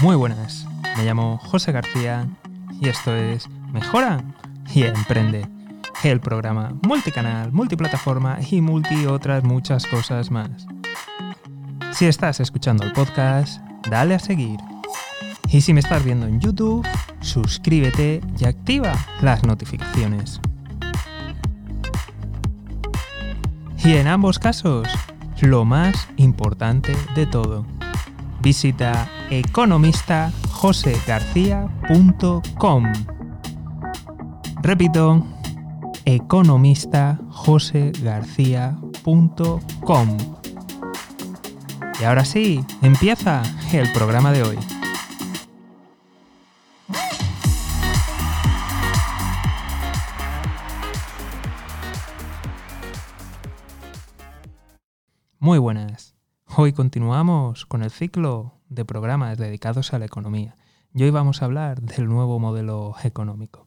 Muy buenas, me llamo José García y esto es Mejora y Emprende, el programa multicanal, multiplataforma y multi otras muchas cosas más. Si estás escuchando el podcast, dale a seguir. Y si me estás viendo en YouTube, suscríbete y activa las notificaciones. Y en ambos casos, lo más importante de todo, visita economistajosegarcía.com. Repito, economistajosegarcía.com. Y ahora sí, empieza el programa de hoy. Muy buenas. Hoy continuamos con el ciclo de programas dedicados a la economía y hoy vamos a hablar del nuevo modelo económico.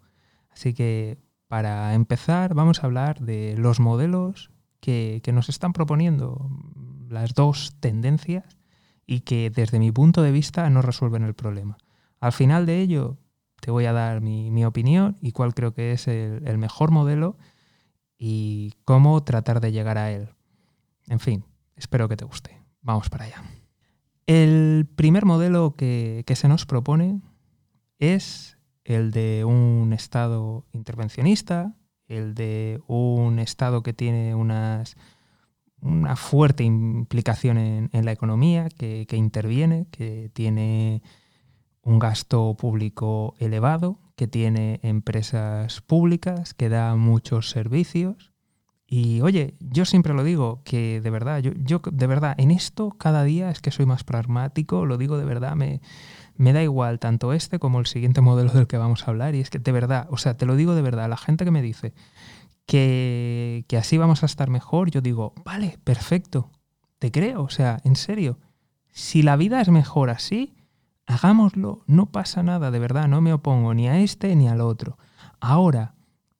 Así que para empezar vamos a hablar de los modelos que, nos están proponiendo las dos tendencias y que desde mi punto de vista no resuelven el problema. Al final de ello te voy a dar mi, opinión y cuál creo que es el mejor modelo y cómo tratar de llegar a él. En fin, Espero que te guste. Vamos para allá. El primer modelo que, se nos propone es el de un Estado intervencionista, el de un Estado que tiene unas, una fuerte implicación en, la economía, que, que, interviene, que tiene un gasto público elevado, que tiene empresas públicas, que da muchos servicios y oye, yo siempre lo digo, que de verdad, yo, yo de verdad, en esto cada día es que soy más pragmático, lo digo de verdad, me, me da igual tanto este como el siguiente modelo del que vamos a hablar. Y es que de verdad, o sea, te lo digo de verdad, la gente que me dice que, que así vamos a estar mejor, yo digo, vale, perfecto, te creo, o sea, en serio, si la vida es mejor así, hagámoslo, no pasa nada, de verdad, no me opongo ni a este ni al otro. Ahora,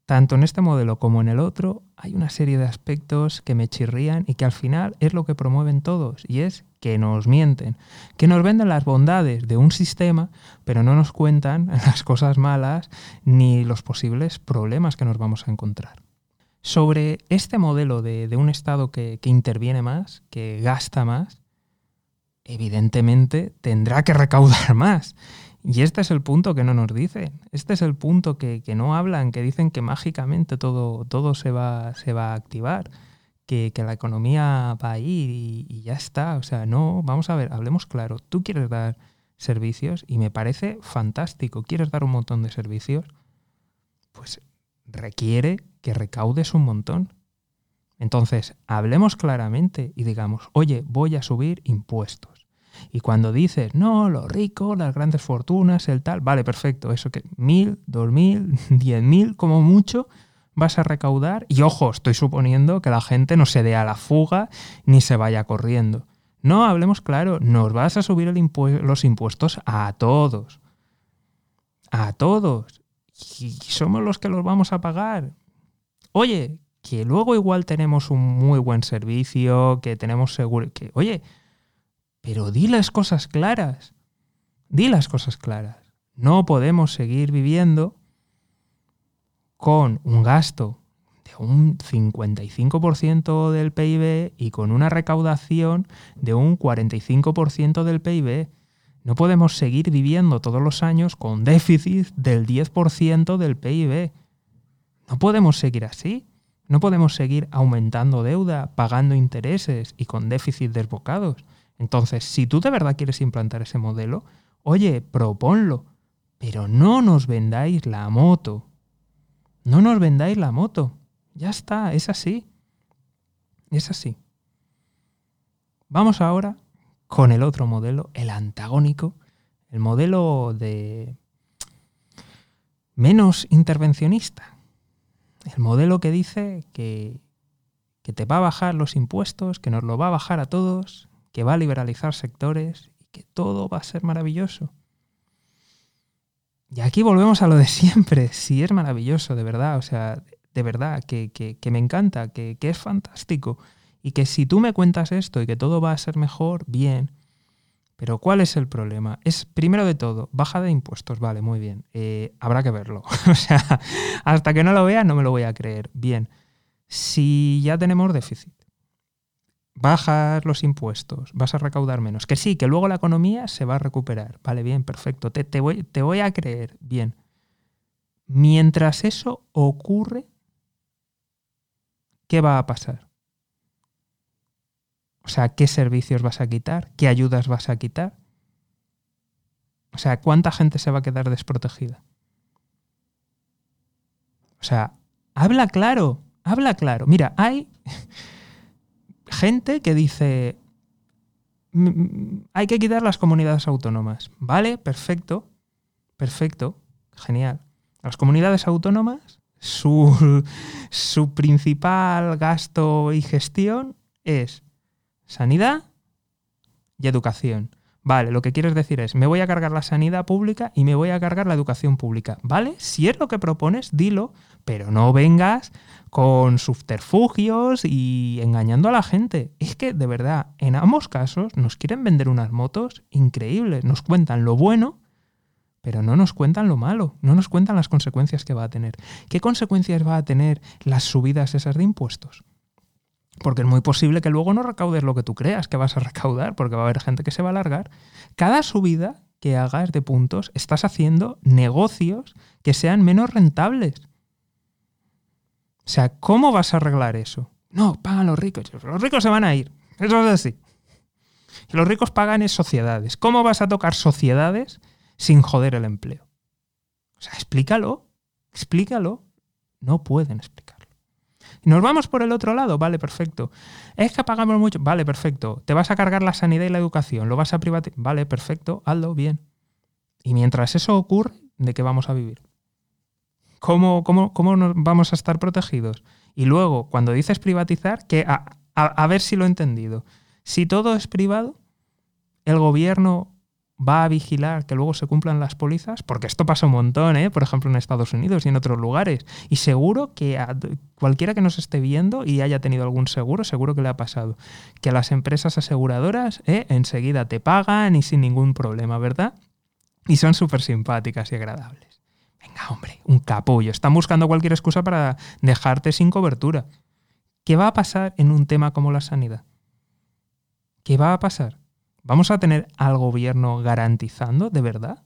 tanto en este modelo como en el otro, hay una serie de aspectos que me chirrían y que al final es lo que promueven todos, y es que nos mienten, que nos venden las bondades de un sistema, pero no nos cuentan las cosas malas ni los posibles problemas que nos vamos a encontrar. Sobre este modelo de, un Estado que, interviene más, que gasta más, evidentemente tendrá que recaudar más. Y este es el punto que no nos dicen, este es el punto que, no hablan, que dicen que mágicamente todo, todo se, va, se va a activar, que, la economía va a ir y, ya está. O sea, no, vamos a ver, hablemos claro, tú quieres dar servicios y me parece fantástico, quieres dar un montón de servicios, pues requiere que recaudes un montón. Entonces, hablemos claramente y digamos, oye, voy a subir impuestos. Y cuando dices, no, los ricos, las grandes fortunas, el tal, vale, perfecto, eso que mil, dos mil, diez mil, como mucho, vas a recaudar. Y ojo, estoy suponiendo que la gente no se dé a la fuga ni se vaya corriendo. No, hablemos claro, nos vas a subir los impuestos a todos. A todos. Y somos los que los vamos a pagar. Oye, que luego igual tenemos un muy buen servicio, que tenemos seguro, que, oye, pero di las cosas claras. Di las cosas claras. No podemos seguir viviendo con un gasto de un 55% del PIB y con una recaudación de un 45% del PIB. No podemos seguir viviendo todos los años con déficit del 10% del PIB. No podemos seguir así. No podemos seguir aumentando deuda, pagando intereses y con déficit desbocados. Entonces, si tú de verdad quieres implantar ese modelo, oye, proponlo, pero no nos vendáis la moto. No nos vendáis la moto. Ya está, es así. Es así. Vamos ahora con el otro modelo, el antagónico, el modelo de menos intervencionista. El modelo que dice que, que te va a bajar los impuestos, que nos lo va a bajar a todos, que va a liberalizar sectores y que todo va a ser maravilloso. Y aquí volvemos a lo de siempre. Si es maravilloso, de verdad, o sea, de verdad, que, me encanta, que, que, es fantástico. Y que si tú me cuentas esto y que todo va a ser mejor, bien. Pero ¿cuál es el problema? Es, primero de todo, baja de impuestos, vale, muy bien. Eh, habrá que verlo. o sea, hasta que no lo vea no me lo voy a creer. Bien, si ya tenemos déficit, bajas los impuestos, vas a recaudar menos. Que sí, que luego la economía se va a recuperar. Vale, bien, perfecto. Te, te, voy, te voy a creer, bien. Mientras eso ocurre, ¿qué va a pasar? O sea, ¿qué servicios vas a quitar? ¿Qué ayudas vas a quitar? O sea, ¿cuánta gente se va a quedar desprotegida? O sea, habla claro, habla claro. Mira, hay gente que dice, mm, mm, hay que quitar las comunidades autónomas. Vale, perfecto, perfecto, genial. Las comunidades autónomas, su, su principal gasto y gestión es sanidad y educación. Vale, lo que quieres decir es, me voy a cargar la sanidad pública y me voy a cargar la educación pública. ¿Vale? Si es lo que propones, dilo, pero no vengas con subterfugios y engañando a la gente. Es que, de verdad, en ambos casos nos quieren vender unas motos increíbles. Nos cuentan lo bueno, pero no nos cuentan lo malo, no nos cuentan las consecuencias que va a tener. ¿Qué consecuencias va a tener las subidas esas de impuestos? Porque es muy posible que luego no recaudes lo que tú creas que vas a recaudar, porque va a haber gente que se va a alargar. Cada subida que hagas de puntos, estás haciendo negocios que sean menos rentables. O sea, ¿cómo vas a arreglar eso? No, pagan los ricos. Los ricos se van a ir. Eso es así. Los ricos pagan en sociedades. ¿Cómo vas a tocar sociedades sin joder el empleo? O sea, explícalo. Explícalo. No pueden explicar. Nos vamos por el otro lado, vale, perfecto. Es que pagamos mucho, vale, perfecto. Te vas a cargar la sanidad y la educación, lo vas a privatizar, vale, perfecto, hazlo bien. Y mientras eso ocurre, ¿de qué vamos a vivir? ¿Cómo, cómo, cómo nos vamos a estar protegidos? Y luego, cuando dices privatizar, que a ver si lo he entendido. Si todo es privado, el gobierno va a vigilar que luego se cumplan las pólizas, porque esto pasa un montón, ¿eh? por ejemplo, en Estados Unidos y en otros lugares. Y seguro que a cualquiera que nos esté viendo y haya tenido algún seguro, seguro que le ha pasado. Que las empresas aseguradoras ¿eh? enseguida te pagan y sin ningún problema, ¿verdad? Y son súper simpáticas y agradables. Venga, hombre, un capullo. Están buscando cualquier excusa para dejarte sin cobertura. ¿Qué va a pasar en un tema como la sanidad? ¿Qué va a pasar? ¿Vamos a tener al gobierno garantizando de verdad?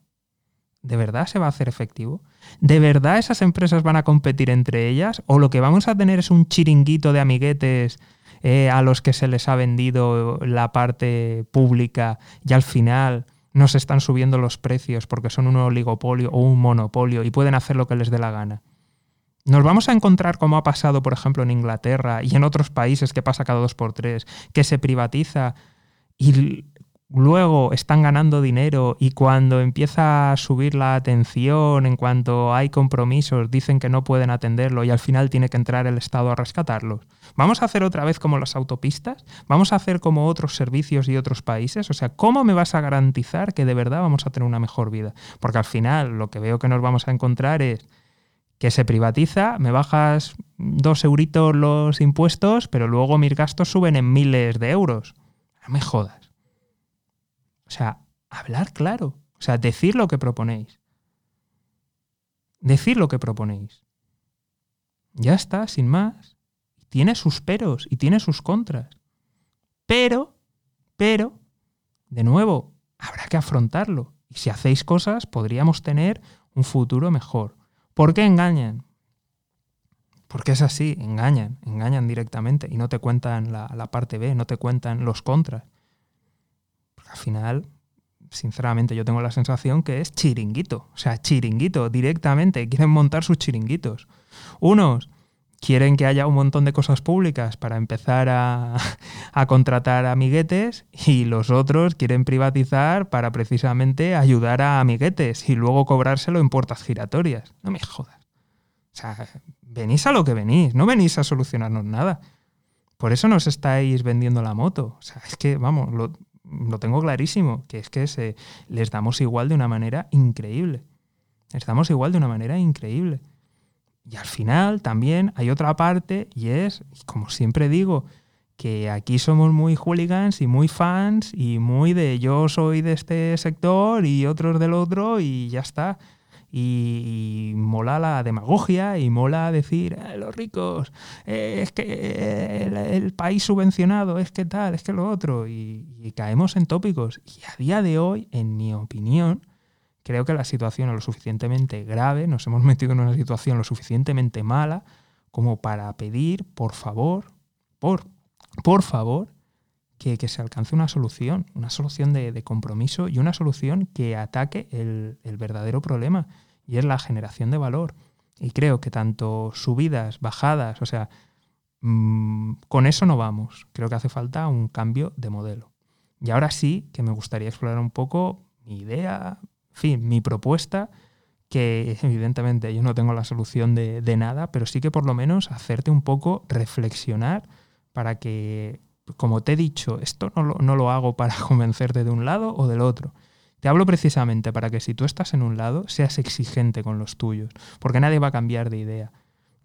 ¿De verdad se va a hacer efectivo? ¿De verdad esas empresas van a competir entre ellas? ¿O lo que vamos a tener es un chiringuito de amiguetes eh, a los que se les ha vendido la parte pública y al final nos están subiendo los precios porque son un oligopolio o un monopolio y pueden hacer lo que les dé la gana? Nos vamos a encontrar, como ha pasado, por ejemplo, en Inglaterra y en otros países que pasa cada dos por tres, que se privatiza y luego están ganando dinero y cuando empieza a subir la atención en cuanto hay compromisos dicen que no pueden atenderlo y al final tiene que entrar el Estado a rescatarlos. ¿Vamos a hacer otra vez como las autopistas? ¿Vamos a hacer como otros servicios y otros países? O sea, ¿cómo me vas a garantizar que de verdad vamos a tener una mejor vida? Porque al final lo que veo que nos vamos a encontrar es que se privatiza, me bajas dos euritos los impuestos, pero luego mis gastos suben en miles de euros. No me jodas. O sea, hablar claro. O sea, decir lo que proponéis. Decir lo que proponéis. Ya está, sin más. Tiene sus peros y tiene sus contras. Pero, pero, de nuevo, habrá que afrontarlo. Y si hacéis cosas, podríamos tener un futuro mejor. ¿Por qué engañan? Porque es así, engañan, engañan directamente y no te cuentan la, la parte B, no te cuentan los contras al final, sinceramente, yo tengo la sensación que es chiringuito. O sea, chiringuito, directamente. Quieren montar sus chiringuitos. Unos quieren que haya un montón de cosas públicas para empezar a, a, contratar amiguetes y los otros quieren privatizar para precisamente ayudar a amiguetes y luego cobrárselo en puertas giratorias. No me jodas. O sea, venís a lo que venís, no venís a solucionarnos nada. Por eso nos estáis vendiendo la moto. O sea, es que, vamos, lo, lo tengo clarísimo, que es que se, les damos igual de una manera increíble. Les damos igual de una manera increíble. Y al final también hay otra parte y es, como siempre digo, que aquí somos muy hooligans y muy fans y muy de yo soy de este sector y otros del otro y ya está. Y, mola la demagogia y mola decir, eh, los ricos, eh, es que eh, el, país subvencionado, es que tal, es que lo otro, y, y, caemos en tópicos. Y a día de hoy, en mi opinión, creo que la situación es lo suficientemente grave, nos hemos metido en una situación lo suficientemente mala como para pedir, por favor, por, por favor, que, se alcance una solución, una solución de, compromiso y una solución que ataque el, verdadero problema, y es la generación de valor. Y creo que tanto subidas, bajadas, o sea, mm, con eso no vamos. Creo que hace falta un cambio de modelo. Y ahora sí que me gustaría explorar un poco mi idea, en fin, mi propuesta, que evidentemente yo no tengo la solución de, nada, pero sí que por lo menos hacerte un poco reflexionar para que, como te he dicho, esto no lo, no lo hago para convencerte de un lado o del otro. Te hablo precisamente para que si tú estás en un lado, seas exigente con los tuyos, porque nadie va a cambiar de idea.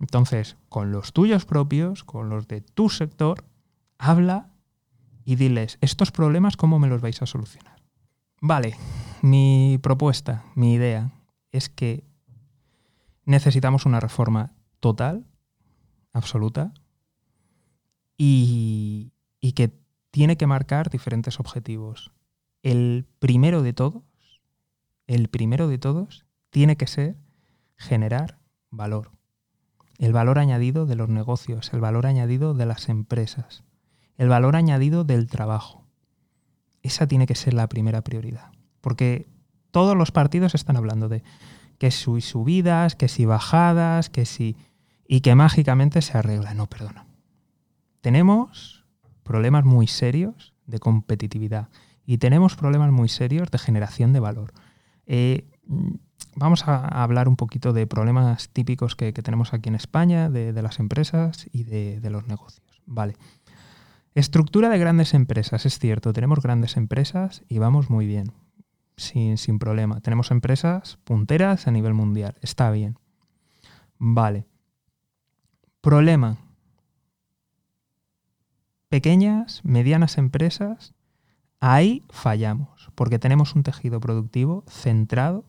Entonces, con los tuyos propios, con los de tu sector, habla y diles, estos problemas, ¿cómo me los vais a solucionar? Vale, mi propuesta, mi idea, es que necesitamos una reforma total, absoluta, y, que tiene que marcar diferentes objetivos. El primero de todos, el primero de todos, tiene que ser generar valor. El valor añadido de los negocios, el valor añadido de las empresas, el valor añadido del trabajo. Esa tiene que ser la primera prioridad. Porque todos los partidos están hablando de que si subidas, que si bajadas, que si... y que mágicamente se arregla. No, perdona. Tenemos problemas muy serios de competitividad y tenemos problemas muy serios de generación de valor. Eh, vamos a hablar un poquito de problemas típicos que, tenemos aquí en España, de, las empresas y de, los negocios. Vale. Estructura de grandes empresas, es cierto, tenemos grandes empresas y vamos muy bien sin, problema. Tenemos empresas punteras a nivel mundial. Está bien. Vale. Problema. Pequeñas, medianas empresas, ahí fallamos, porque tenemos un tejido productivo centrado,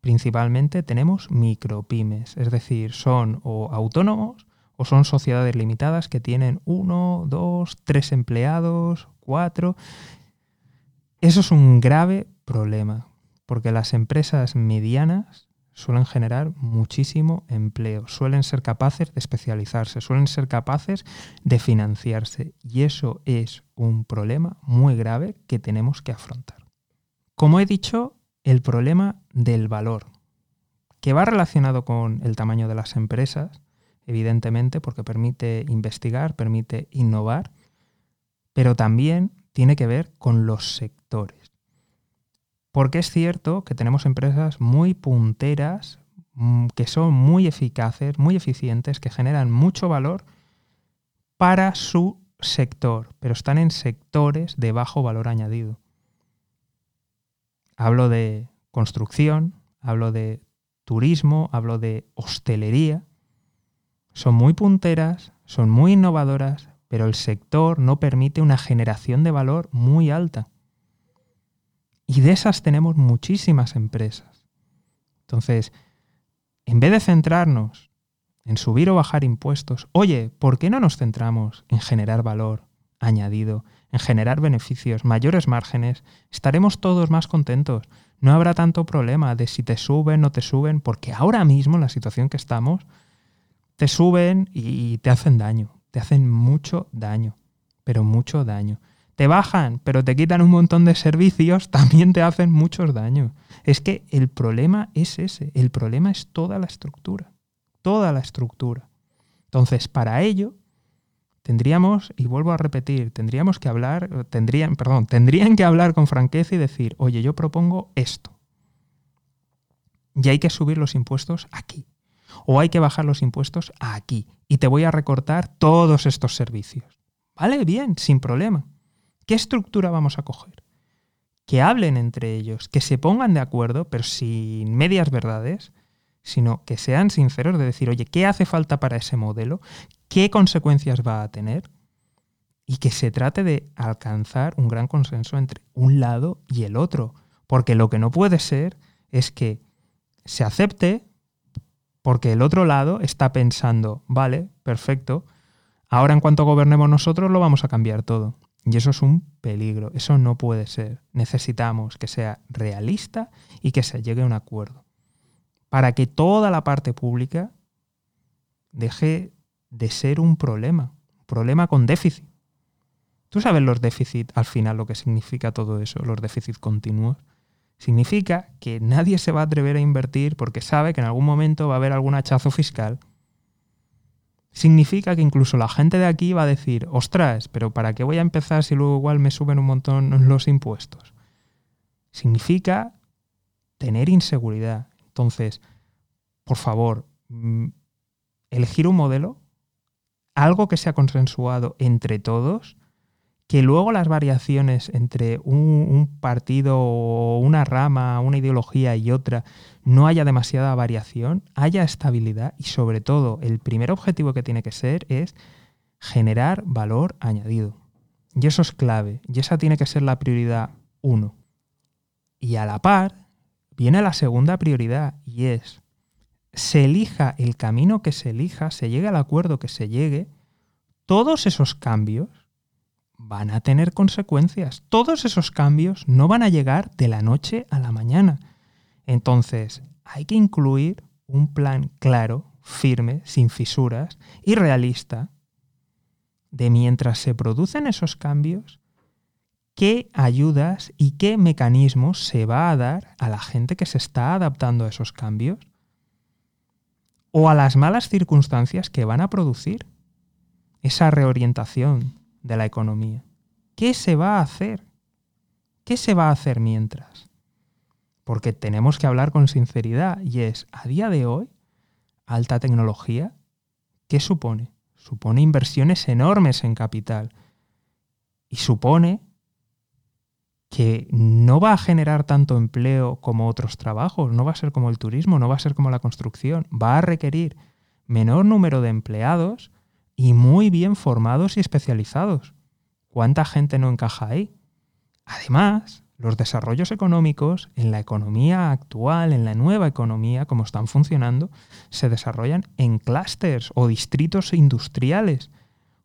principalmente tenemos micropymes, es decir, son o autónomos o son sociedades limitadas que tienen uno, dos, tres empleados, cuatro. Eso es un grave problema, porque las empresas medianas suelen generar muchísimo empleo, suelen ser capaces de especializarse, suelen ser capaces de financiarse y eso es un problema muy grave que tenemos que afrontar. Como he dicho, el problema del valor, que va relacionado con el tamaño de las empresas, evidentemente, porque permite investigar, permite innovar, pero también tiene que ver con los sectores. Porque es cierto que tenemos empresas muy punteras, mm, que son muy eficaces, muy eficientes, que generan mucho valor para su sector, pero están en sectores de bajo valor añadido. Hablo de construcción, hablo de turismo, hablo de hostelería. Son muy punteras, son muy innovadoras, pero el sector no permite una generación de valor muy alta. Y de esas tenemos muchísimas empresas. Entonces, en vez de centrarnos en subir o bajar impuestos, oye, ¿por qué no nos centramos en generar valor añadido, en generar beneficios, mayores márgenes? Estaremos todos más contentos. No habrá tanto problema de si te suben o no te suben, porque ahora mismo en la situación que estamos, te suben y te hacen daño, te hacen mucho daño, pero mucho daño te bajan, pero te quitan un montón de servicios, también te hacen muchos daños. Es que el problema es ese, el problema es toda la estructura, toda la estructura. Entonces, para ello, tendríamos, y vuelvo a repetir, tendríamos que hablar, tendrían, perdón, tendrían que hablar con franqueza y decir, oye, yo propongo esto. Y hay que subir los impuestos aquí. O hay que bajar los impuestos aquí. Y te voy a recortar todos estos servicios. Vale, bien, sin problema. ¿Qué estructura vamos a coger? Que hablen entre ellos, que se pongan de acuerdo, pero sin medias verdades, sino que sean sinceros de decir, oye, ¿qué hace falta para ese modelo? ¿Qué consecuencias va a tener? y que se trate de alcanzar un gran consenso entre un lado y el otro. Porque lo que no puede ser es que se acepte porque el otro lado está pensando, vale, perfecto, ahora en cuanto gobernemos nosotros lo vamos a cambiar todo. Y eso es un peligro, eso no puede ser. Necesitamos que sea realista y que se llegue a un acuerdo. Para que toda la parte pública deje de ser un problema, un problema con déficit. ¿Tú sabes los déficits al final lo que significa todo eso, los déficits continuos? Significa que nadie se va a atrever a invertir porque sabe que en algún momento va a haber algún hachazo fiscal significa que incluso la gente de aquí va a decir, ostras, pero ¿para qué voy a empezar si luego igual me suben un montón los impuestos? Significa tener inseguridad. Entonces, por favor, mm, elegir un modelo, algo que sea consensuado entre todos, que luego las variaciones entre un, partido o una rama, una ideología y otra, no haya demasiada variación, haya estabilidad y sobre todo el primer objetivo que tiene que ser es generar valor añadido. Y eso es clave, y esa tiene que ser la prioridad uno. Y a la par viene la segunda prioridad y es, se elija el camino que se elija, se llegue al acuerdo que se llegue, todos esos cambios van a tener consecuencias. Todos esos cambios no van a llegar de la noche a la mañana. Entonces, hay que incluir un plan claro, firme, sin fisuras y realista de mientras se producen esos cambios, qué ayudas y qué mecanismos se va a dar a la gente que se está adaptando a esos cambios o a las malas circunstancias que van a producir esa reorientación de la economía. ¿Qué se va a hacer? ¿Qué se va a hacer mientras? Porque tenemos que hablar con sinceridad y es, a día de hoy, alta tecnología, ¿qué supone? Supone inversiones enormes en capital y supone que no va a generar tanto empleo como otros trabajos, no va a ser como el turismo, no va a ser como la construcción, va a requerir menor número de empleados y muy bien formados y especializados. ¿Cuánta gente no encaja ahí? Además, los desarrollos económicos en la economía actual, en la nueva economía, como están funcionando, se desarrollan en clústeres o distritos industriales,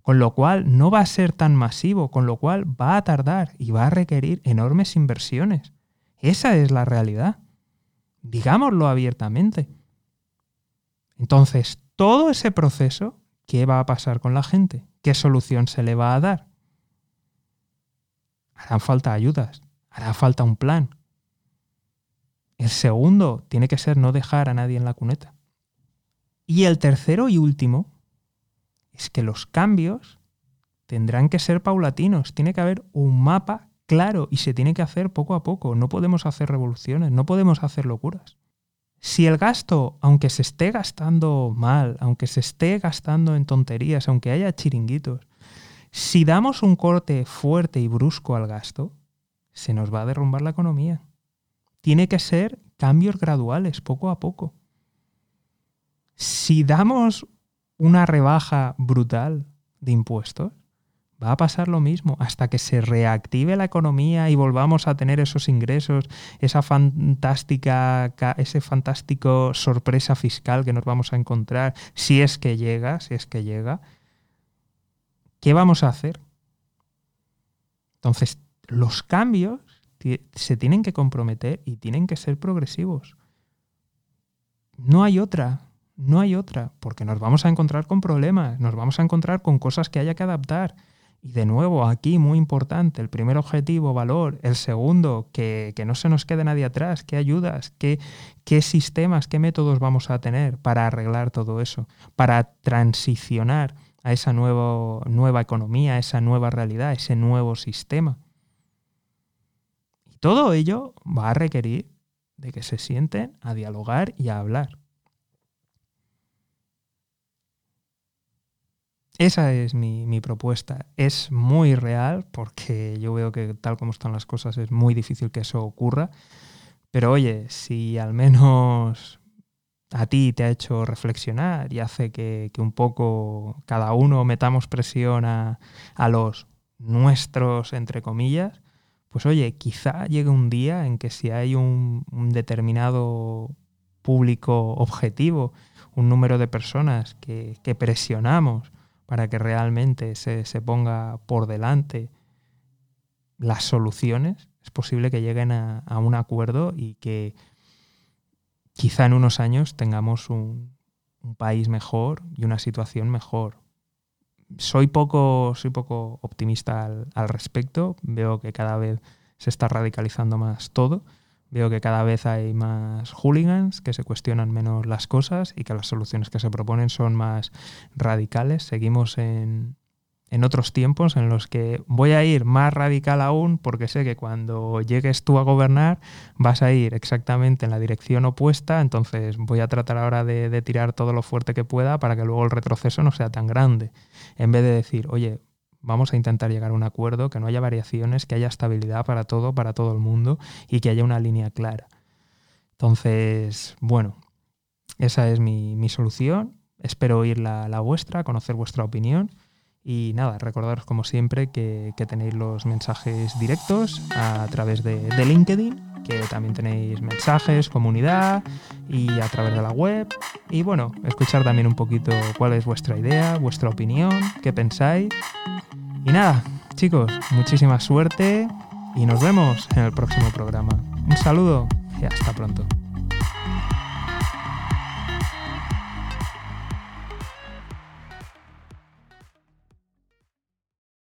con lo cual no va a ser tan masivo, con lo cual va a tardar y va a requerir enormes inversiones. Esa es la realidad. Digámoslo abiertamente. Entonces, todo ese proceso ¿qué va a pasar con la gente? ¿Qué solución se le va a dar? Harán falta ayudas, hará falta un plan. El segundo tiene que ser no dejar a nadie en la cuneta. Y el tercero y último es que los cambios tendrán que ser paulatinos. Tiene que haber un mapa claro y se tiene que hacer poco a poco. No podemos hacer revoluciones, no podemos hacer locuras. Si el gasto, aunque se esté gastando mal, aunque se esté gastando en tonterías, aunque haya chiringuitos, si damos un corte fuerte y brusco al gasto, se nos va a derrumbar la economía. Tiene que ser cambios graduales, poco a poco. Si damos una rebaja brutal de impuestos, Va a pasar lo mismo hasta que se reactive la economía y volvamos a tener esos ingresos, esa fantástica, ese fantástico sorpresa fiscal que nos vamos a encontrar, si es que llega, si es que llega. ¿Qué vamos a hacer? Entonces, los cambios se tienen que comprometer y tienen que ser progresivos. No hay otra, no hay otra, porque nos vamos a encontrar con problemas, nos vamos a encontrar con cosas que haya que adaptar. Y de nuevo, aquí muy importante, el primer objetivo, valor, el segundo, que, no se nos quede nadie atrás, qué ayudas, qué, qué sistemas, qué métodos vamos a tener para arreglar todo eso, para transicionar a esa nuevo, nueva economía, a esa nueva realidad, ese nuevo sistema. Y todo ello va a requerir de que se sienten a dialogar y a hablar. Esa es mi, propuesta. Es muy real porque yo veo que tal como están las cosas es muy difícil que eso ocurra. Pero oye, si al menos a ti te ha hecho reflexionar y hace que, un poco cada uno metamos presión a, los nuestros, entre comillas, pues oye, quizá llegue un día en que si hay un, determinado público objetivo, un número de personas que, presionamos para que realmente se, ponga por delante las soluciones, es posible que lleguen a un acuerdo y que quizá en unos años tengamos un, país mejor y una situación mejor. Soy poco, soy poco optimista al, respecto. Veo que cada vez se está radicalizando más todo. Veo que cada vez hay más hooligans que se cuestionan menos las cosas y que las soluciones que se proponen son más radicales. Seguimos en, en otros tiempos en los que voy a ir más radical aún porque sé que cuando llegues tú a gobernar vas a ir exactamente en la dirección opuesta, entonces voy a tratar ahora de, tirar todo lo fuerte que pueda para que luego el retroceso no sea tan grande, en vez de decir, oye, vamos a intentar llegar a un acuerdo, que no haya variaciones, que haya estabilidad para todo, para todo el mundo y que haya una línea clara. Entonces, bueno, esa es mi, solución. Espero oír la vuestra, conocer vuestra opinión y nada, recordaros como siempre que, tenéis los mensajes directos a través de, LinkedIn, que también tenéis mensajes, comunidad y a través de la web. Y bueno, escuchar también un poquito cuál es vuestra idea, vuestra opinión, qué pensáis. Y nada, chicos, muchísima suerte y nos vemos en el próximo programa. Un saludo y hasta pronto.